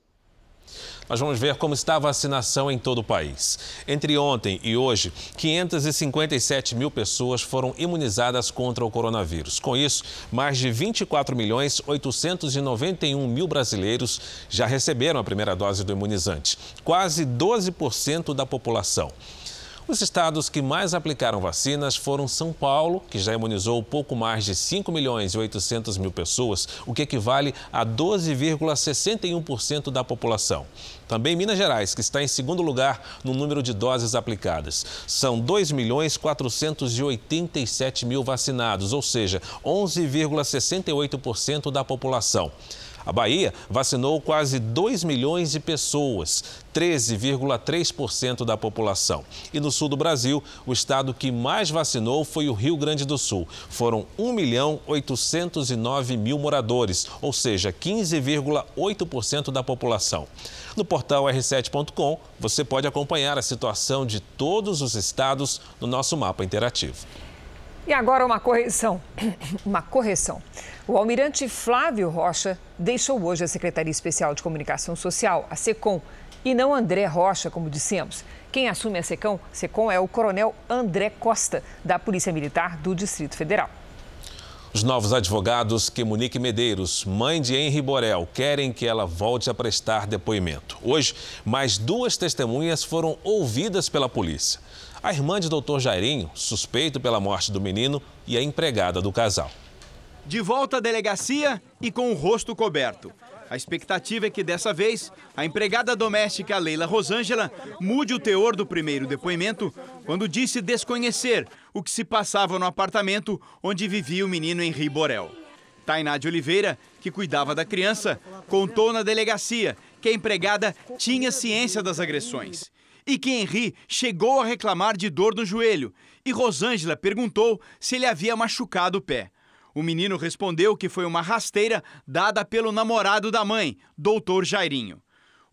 Nós vamos ver como está a vacinação em todo o país. Entre ontem e hoje, 557 mil pessoas foram imunizadas contra o coronavírus. Com isso, mais de 24 milhões 891 mil brasileiros já receberam a primeira dose do imunizante, quase 12% da população. Os estados que mais aplicaram vacinas foram São Paulo, que já imunizou pouco mais de 5 milhões e 800 mil pessoas, o que equivale a 12,61% da população. Também Minas Gerais, que está em segundo lugar no número de doses aplicadas. São 2 milhões 487 mil vacinados, ou seja, 11,68% da população. A Bahia vacinou quase 2 milhões de pessoas, 13,3% da população. E no sul do Brasil, o estado que mais vacinou foi o Rio Grande do Sul. Foram 1 milhão 809 mil moradores, ou seja, 15,8% da população. No portal r7.com, você pode acompanhar a situação de todos os estados no nosso mapa interativo. E agora uma correção. Uma correção. O almirante Flávio Rocha deixou hoje a Secretaria Especial de Comunicação Social, a SECOM, e não André Rocha, como dissemos. Quem assume a SECOM, SECOM é o coronel André Costa, da Polícia Militar do Distrito Federal. Os novos advogados que Monique Medeiros, mãe de Henri Borel, querem que ela volte a prestar depoimento. Hoje, mais duas testemunhas foram ouvidas pela polícia. A irmã de doutor Jairinho, suspeito pela morte do menino, e a empregada do casal de volta à delegacia e com o rosto coberto. A expectativa é que dessa vez a empregada doméstica Leila Rosângela mude o teor do primeiro depoimento quando disse desconhecer o que se passava no apartamento onde vivia o menino Henri Borel. Tainá de Oliveira, que cuidava da criança, contou na delegacia que a empregada tinha ciência das agressões e que Henri chegou a reclamar de dor no joelho e Rosângela perguntou se ele havia machucado o pé. O menino respondeu que foi uma rasteira dada pelo namorado da mãe, doutor Jairinho.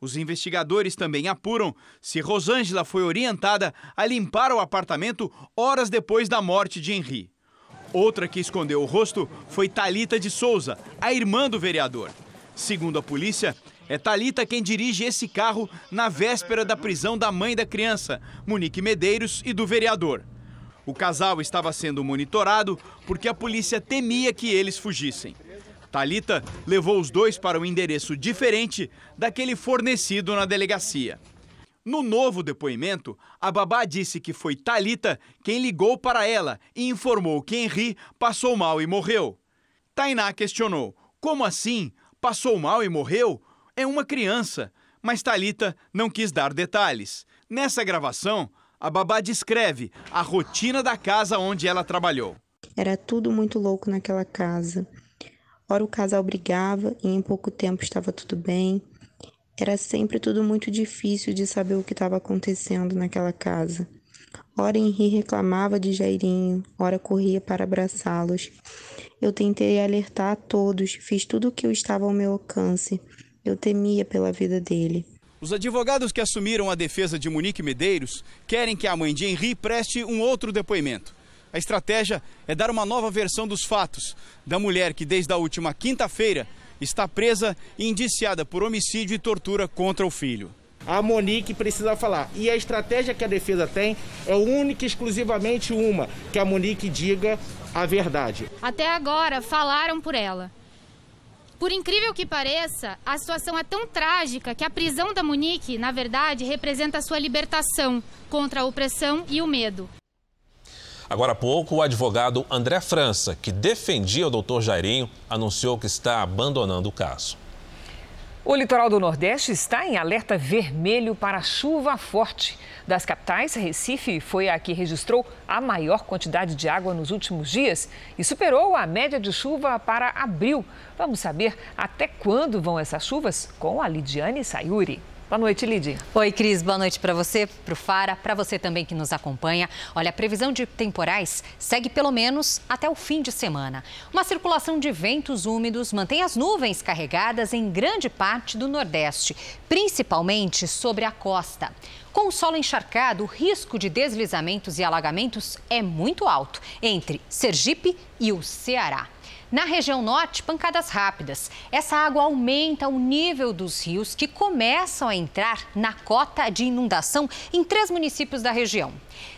Os investigadores também apuram se Rosângela foi orientada a limpar o apartamento horas depois da morte de Henri. Outra que escondeu o rosto foi Talita de Souza, a irmã do vereador. Segundo a polícia, é Talita quem dirige esse carro na véspera da prisão da mãe da criança, Monique Medeiros, e do vereador. O casal estava sendo monitorado porque a polícia temia que eles fugissem. Talita levou os dois para um endereço diferente daquele fornecido na delegacia. No novo depoimento, a babá disse que foi Talita quem ligou para ela e informou que Henri passou mal e morreu. Tainá questionou: "Como assim? Passou mal e morreu? É uma criança." Mas Talita não quis dar detalhes. Nessa gravação, a babá descreve a rotina da casa onde ela trabalhou. Era tudo muito louco naquela casa. Ora o casal brigava e em pouco tempo estava tudo bem. Era sempre tudo muito difícil de saber o que estava acontecendo naquela casa. Ora Henri reclamava de Jairinho, ora corria para abraçá-los. Eu tentei alertar a todos, fiz tudo o que estava ao meu alcance. Eu temia pela vida dele. Os advogados que assumiram a defesa de Monique Medeiros querem que a mãe de Henri preste um outro depoimento. A estratégia é dar uma nova versão dos fatos da mulher que, desde a última quinta-feira, está presa e indiciada por homicídio e tortura contra o filho. A Monique precisa falar. E a estratégia que a defesa tem é única e exclusivamente uma: que a Monique diga a verdade. Até agora, falaram por ela. Por incrível que pareça, a situação é tão trágica que a prisão da Monique, na verdade, representa a sua libertação contra a opressão e o medo. Agora há pouco, o advogado André França, que defendia o doutor Jairinho, anunciou que está abandonando o caso. O litoral do Nordeste está em alerta vermelho para chuva forte. Das capitais, Recife foi a que registrou a maior quantidade de água nos últimos dias e superou a média de chuva para abril. Vamos saber até quando vão essas chuvas com a Lidiane Sayuri. Boa noite, Lidy. Oi, Cris. Boa noite para você, para o Fara, para você também que nos acompanha. Olha, a previsão de temporais segue pelo menos até o fim de semana. Uma circulação de ventos úmidos mantém as nuvens carregadas em grande parte do Nordeste, principalmente sobre a costa. Com o solo encharcado, o risco de deslizamentos e alagamentos é muito alto entre Sergipe e o Ceará. Na região norte, pancadas rápidas. Essa água aumenta o nível dos rios que começam a entrar na cota de inundação em três municípios da região.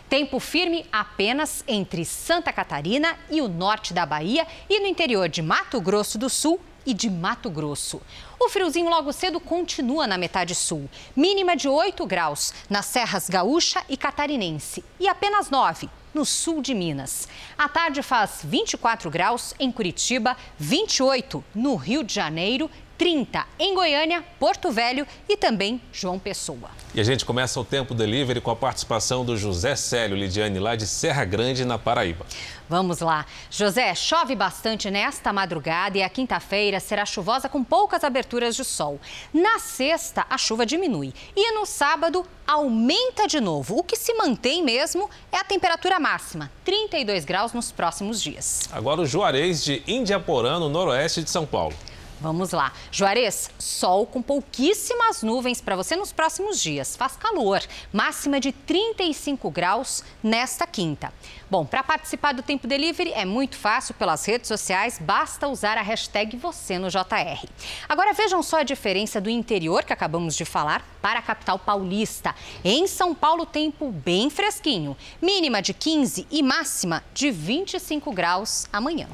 Tempo firme apenas entre Santa Catarina e o norte da Bahia e no interior de Mato Grosso do Sul e de Mato Grosso. O friozinho logo cedo continua na metade sul, mínima de 8 graus nas serras gaúcha e catarinense e apenas 9 no sul de Minas. À tarde faz 24 graus em Curitiba, 28 no Rio de Janeiro, 30 em Goiânia, Porto Velho e também João Pessoa. E a gente começa o Tempo Delivery com a participação do José Célio Lidiane, lá de Serra Grande, na Paraíba. Vamos lá. José, chove bastante nesta madrugada e a quinta-feira será chuvosa com poucas aberturas de sol. Na sexta, a chuva diminui e no sábado aumenta de novo. O que se mantém mesmo é a temperatura máxima, 32 graus nos próximos dias. Agora o Juarez de Indiaporã, no noroeste de São Paulo. Vamos lá. Juarez, sol com pouquíssimas nuvens para você nos próximos dias. Faz calor, máxima de 35 graus nesta quinta. Bom, para participar do Tempo Delivery é muito fácil pelas redes sociais, basta usar a hashtag você no JR. Agora vejam só a diferença do interior que acabamos de falar para a capital paulista. Em São Paulo, tempo bem fresquinho, mínima de 15 e máxima de 25 graus amanhã.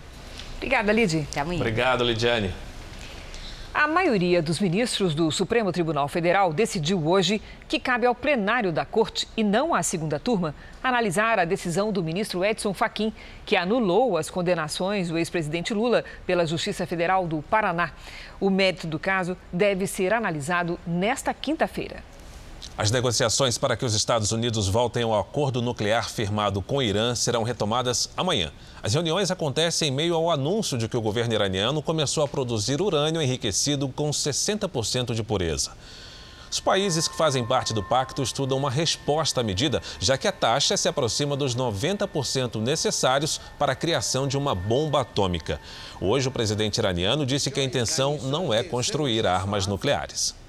Obrigada, Lidy. Até amanhã. Obrigado, Lidiane. A maioria dos ministros do Supremo Tribunal Federal decidiu hoje que cabe ao plenário da Corte e não à segunda turma analisar a decisão do ministro Edson Fachin, que anulou as condenações do ex-presidente Lula pela Justiça Federal do Paraná. O mérito do caso deve ser analisado nesta quinta-feira. As negociações para que os Estados Unidos voltem ao acordo nuclear firmado com o Irã serão retomadas amanhã. As reuniões acontecem em meio ao anúncio de que o governo iraniano começou a produzir urânio enriquecido com 60% de pureza. Os países que fazem parte do pacto estudam uma resposta à medida, já que a taxa se aproxima dos 90% necessários para a criação de uma bomba atômica. Hoje, o presidente iraniano disse que a intenção não é construir armas nucleares.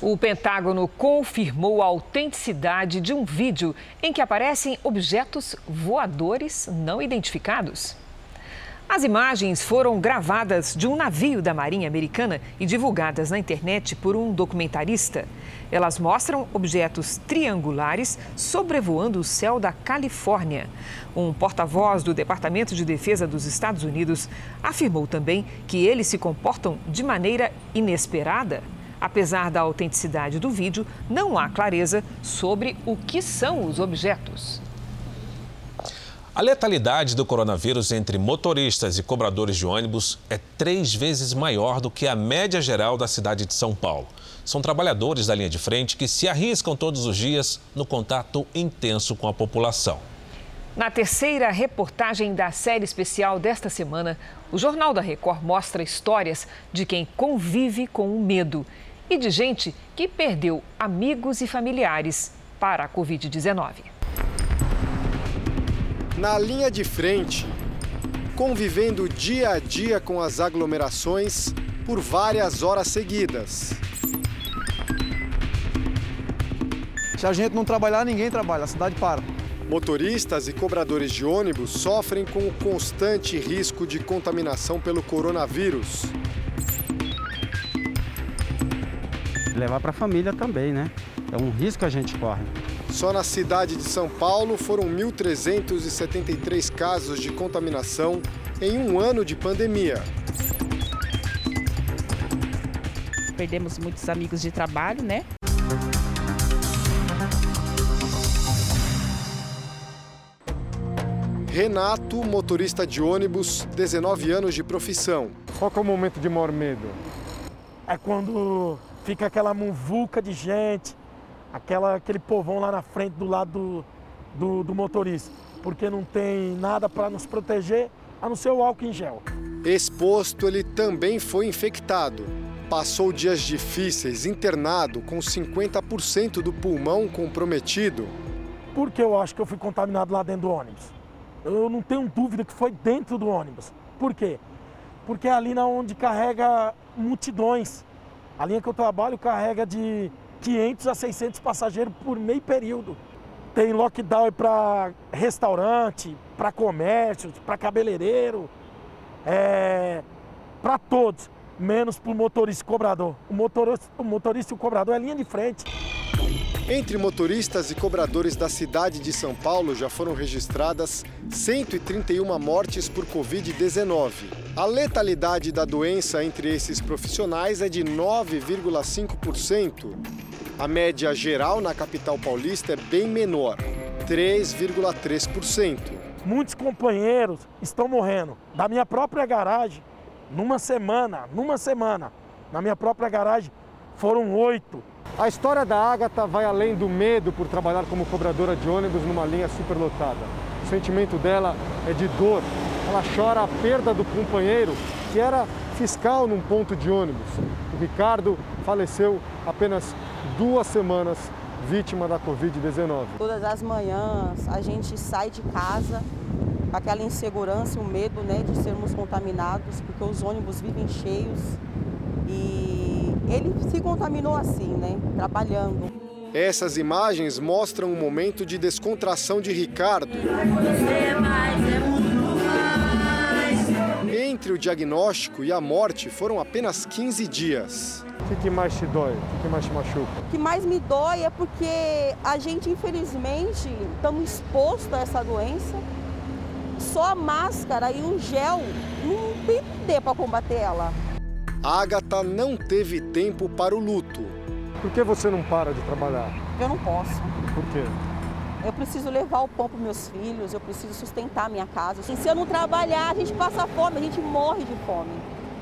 O Pentágono confirmou a autenticidade de um vídeo em que aparecem objetos voadores não identificados. As imagens foram gravadas de um navio da Marinha Americana e divulgadas na internet por um documentarista. Elas mostram objetos triangulares sobrevoando o céu da Califórnia. Um porta-voz do Departamento de Defesa dos Estados Unidos afirmou também que eles se comportam de maneira inesperada Apesar da autenticidade do vídeo, não há clareza sobre o que são os objetos. A letalidade do coronavírus entre motoristas e cobradores de ônibus é três vezes maior do que a média geral da cidade de São Paulo. São trabalhadores da linha de frente que se arriscam todos os dias no contato intenso com a população. Na terceira reportagem da série especial desta semana, o Jornal da Record mostra histórias de quem convive com o medo e de gente que perdeu amigos e familiares para a Covid-19. Na linha de frente, convivendo dia a dia com as aglomerações por várias horas seguidas. Se a gente não trabalhar, ninguém trabalha, a cidade para. Motoristas e cobradores de ônibus sofrem com o constante risco de contaminação pelo coronavírus. Levar para a família também, né? É um risco que a gente corre. Só na cidade de São Paulo foram 1.373 casos de contaminação em um ano de pandemia. Perdemos muitos amigos de trabalho, né? Renato, motorista de ônibus, 19 anos de profissão. Qual é o momento de maior medo? É quando fica aquela muvuca de gente, aquela, aquele povão lá na frente do lado do, do, do motorista, porque não tem nada para nos proteger a não ser o álcool em gel. Exposto, ele também foi infectado. Passou dias difíceis, internado, com 50% do pulmão comprometido. Por que eu acho que eu fui contaminado lá dentro do ônibus? Eu não tenho dúvida que foi dentro do ônibus. Por quê? Porque é ali na onde carrega multidões. A linha que eu trabalho carrega de 500 a 600 passageiros por meio período. Tem lockdown para restaurante, para comércio, para cabeleireiro, é, para todos, menos para o motorista e cobrador. O motorista, o motorista e o cobrador é linha de frente. Entre motoristas e cobradores da cidade de São Paulo já foram registradas 131 mortes por Covid-19. A letalidade da doença entre esses profissionais é de 9,5%. A média geral na capital paulista é bem menor, 3,3%. Muitos companheiros estão morrendo. Da minha própria garagem, numa semana, numa semana, Na minha própria garagem foram oito. A história da Ágata vai além do medo por trabalhar como cobradora de ônibus numa linha superlotada. O sentimento dela é de dor. Ela chora a perda do companheiro, que era fiscal num ponto de ônibus. O Ricardo faleceu apenas duas semanas vítima da Covid-19. Todas as manhãs a gente sai de casa com aquela insegurança, o medo né, de sermos contaminados, porque os ônibus vivem cheios e ele se contaminou assim, né, trabalhando. Essas imagens mostram um momento de descontração de Ricardo. Entre o diagnóstico e a morte foram apenas 15 dias. O que, que mais te dói? O que, que mais te machuca? O que mais me dói é porque a gente, infelizmente, estamos expostos a essa doença. Só a máscara e o gel não tem poder para combater ela. A Agatha não teve tempo para o luto. Por que você não para de trabalhar? Eu não posso. Por quê? Eu preciso levar o pão para meus filhos, eu preciso sustentar a minha casa. E se eu não trabalhar, a gente passa fome, a gente morre de fome.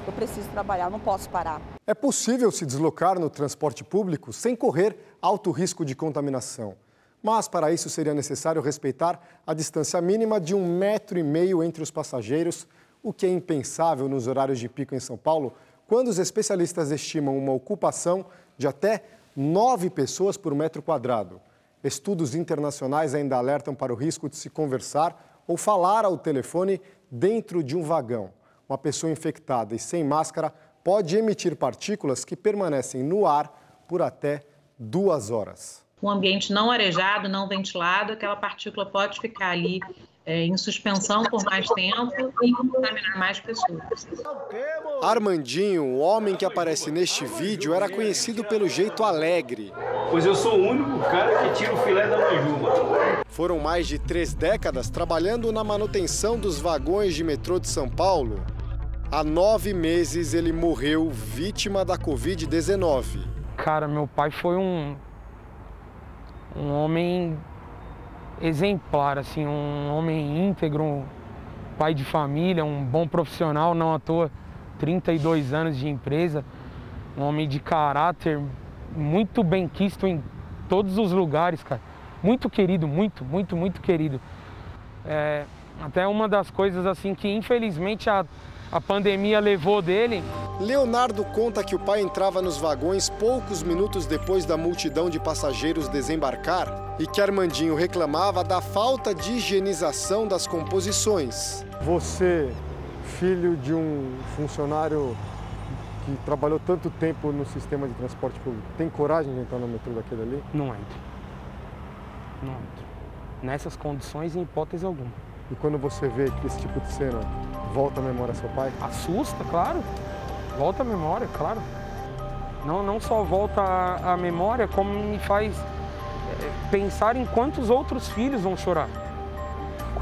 Eu preciso trabalhar, eu não posso parar. É possível se deslocar no transporte público sem correr alto risco de contaminação. Mas para isso seria necessário respeitar a distância mínima de um metro e meio entre os passageiros, o que é impensável nos horários de pico em São Paulo, quando os especialistas estimam uma ocupação de até nove pessoas por metro quadrado. Estudos internacionais ainda alertam para o risco de se conversar ou falar ao telefone dentro de um vagão. Uma pessoa infectada e sem máscara pode emitir partículas que permanecem no ar por até duas horas. Um ambiente não arejado, não ventilado, aquela partícula pode ficar ali é, em suspensão por mais tempo e contaminar mais pessoas. Armandinho, o homem que aparece neste vídeo, era conhecido pelo jeito alegre. Pois eu sou o único cara que tira o filé da manjuba. Foram mais de três décadas trabalhando na manutenção dos vagões de metrô de São Paulo. Há nove meses ele morreu vítima da Covid-19. Cara, meu pai foi um, um homem exemplar, assim, um homem íntegro, um pai de família, um bom profissional, não à toa, 32 anos de empresa, um homem de caráter, muito bem quisto em todos os lugares, cara. Muito querido, muito, muito, muito querido. É, até uma das coisas assim que infelizmente a, a pandemia levou dele. Leonardo conta que o pai entrava nos vagões poucos minutos depois da multidão de passageiros desembarcar e que Armandinho reclamava da falta de higienização das composições. Você, filho de um funcionário que trabalhou tanto tempo no sistema de transporte público, tem coragem de entrar no metrô daquele ali? Não entro. Não entro. Nessas condições, em hipótese alguma. E quando você vê que esse tipo de cena volta à memória seu pai? Assusta, claro. Volta à memória, claro. Não, não só volta à memória, como me faz pensar em quantos outros filhos vão chorar.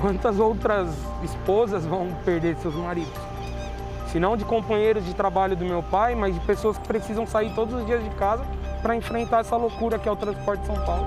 Quantas outras esposas vão perder seus maridos. Se não de companheiros de trabalho do meu pai, mas de pessoas que precisam sair todos os dias de casa para enfrentar essa loucura que é o transporte de São Paulo.